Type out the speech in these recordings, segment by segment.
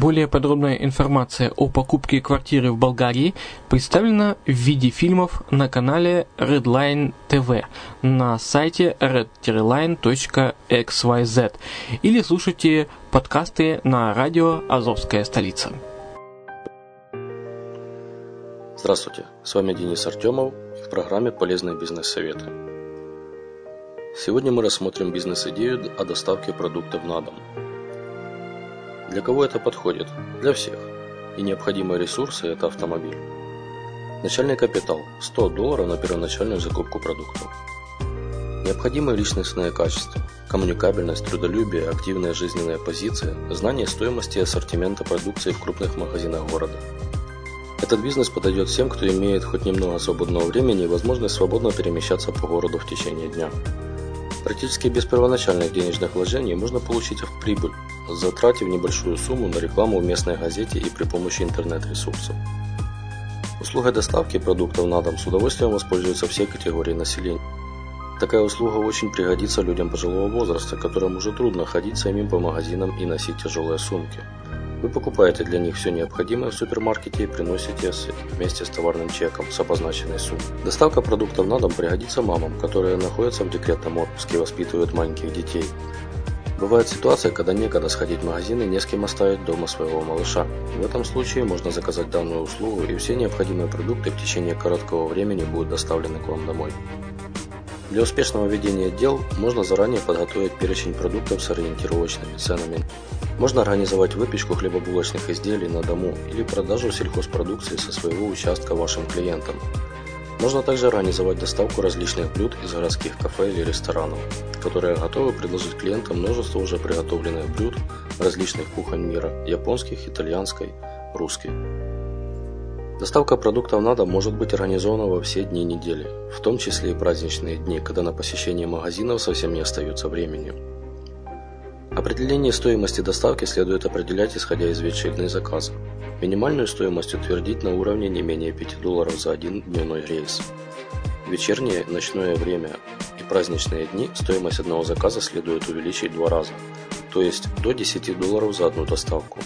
Более подробная информация о покупке квартиры в Болгарии представлена в виде фильмов на канале Redline TV на сайте redline.xyz или слушайте подкасты на радио «Азовская столица». Здравствуйте, с вами Денис Артемов в программе «Полезные бизнес-советы». Сегодня мы рассмотрим бизнес-идею о доставке продуктов на дом – для кого это подходит? Для всех. И необходимые ресурсы – это автомобиль. Начальный капитал – 100 долларов на первоначальную закупку продуктов. Необходимые личностные качества – коммуникабельность, трудолюбие, активная жизненная позиция, знание стоимости и ассортимента продукции в крупных магазинах города. Этот бизнес подойдет всем, кто имеет хоть немного свободного времени и возможность свободно перемещаться по городу в течение дня. Практически без первоначальных денежных вложений можно получить прибыль, затратив небольшую сумму на рекламу в местной газете и при помощи интернет-ресурсов. Услугой доставки продуктов на дом с удовольствием воспользуются все категории населения. Такая услуга очень пригодится людям пожилого возраста, которым уже трудно ходить самим по магазинам и носить тяжелые сумки. Вы покупаете для них все необходимое в супермаркете и приносите вместе с товарным чеком с обозначенной суммой. Доставка продуктов на дом пригодится мамам, которые находятся в декретном отпуске и воспитывают маленьких детей. Бывает ситуация, когда некогда сходить в магазин и не с кем оставить дома своего малыша. В этом случае можно заказать данную услугу и все необходимые продукты в течение короткого времени будут доставлены к вам домой. Для успешного ведения дел можно заранее подготовить перечень продуктов с ориентировочными ценами. Можно организовать выпечку хлебобулочных изделий на дому или продажу сельхозпродукции со своего участка вашим клиентам. Можно также организовать доставку различных блюд из городских кафе или ресторанов, которые готовы предложить клиентам множество уже приготовленных блюд различных кухонь мира – японских, итальянской, русской. Доставка продуктов на дом может быть организована во все дни недели, в том числе и праздничные дни, когда на посещение магазинов совсем не остается времени. Определение стоимости доставки следует определять исходя из вечерней заказа. Минимальную стоимость утвердить на уровне не менее 5 долларов за один дневной рейс. В вечернее, ночное время и праздничные дни стоимость одного заказа следует увеличить два раза, то есть до 10 долларов за одну доставку.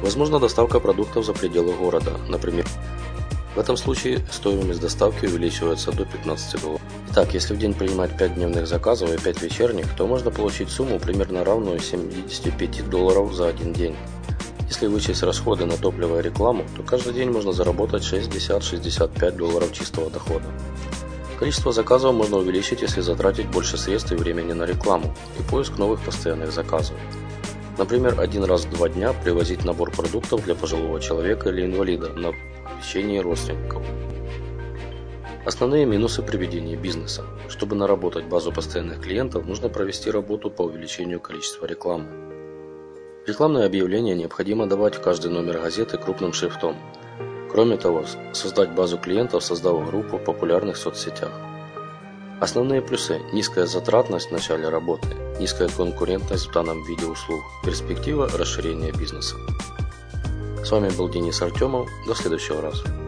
Возможно доставка продуктов за пределы города, например, В этом случае стоимость доставки увеличивается до 15 долларов. Итак, если в день принимать 5 дневных заказов и 5 вечерних, то можно получить сумму примерно равную 75 долларов за один день. Если вычесть расходы на топливо и рекламу, то каждый день можно заработать 60-65 долларов чистого дохода. Количество заказов можно увеличить, если затратить больше средств и времени на рекламу и поиск новых постоянных заказов. Например, один раз в два дня привозить набор продуктов для пожилого человека или инвалида на посещение родственников. Основные минусы при ведении бизнеса. Чтобы наработать базу постоянных клиентов, нужно провести работу по увеличению количества рекламы. Рекламные объявления необходимо давать в каждый номер газеты крупным шрифтом. Кроме того, создать базу клиентов, создав группу в популярных соцсетях. Основные плюсы – низкая затратность в начале работы, низкая конкурентность в данном виде услуг, перспектива расширения бизнеса. С вами был Денис Артемов. До следующего раза.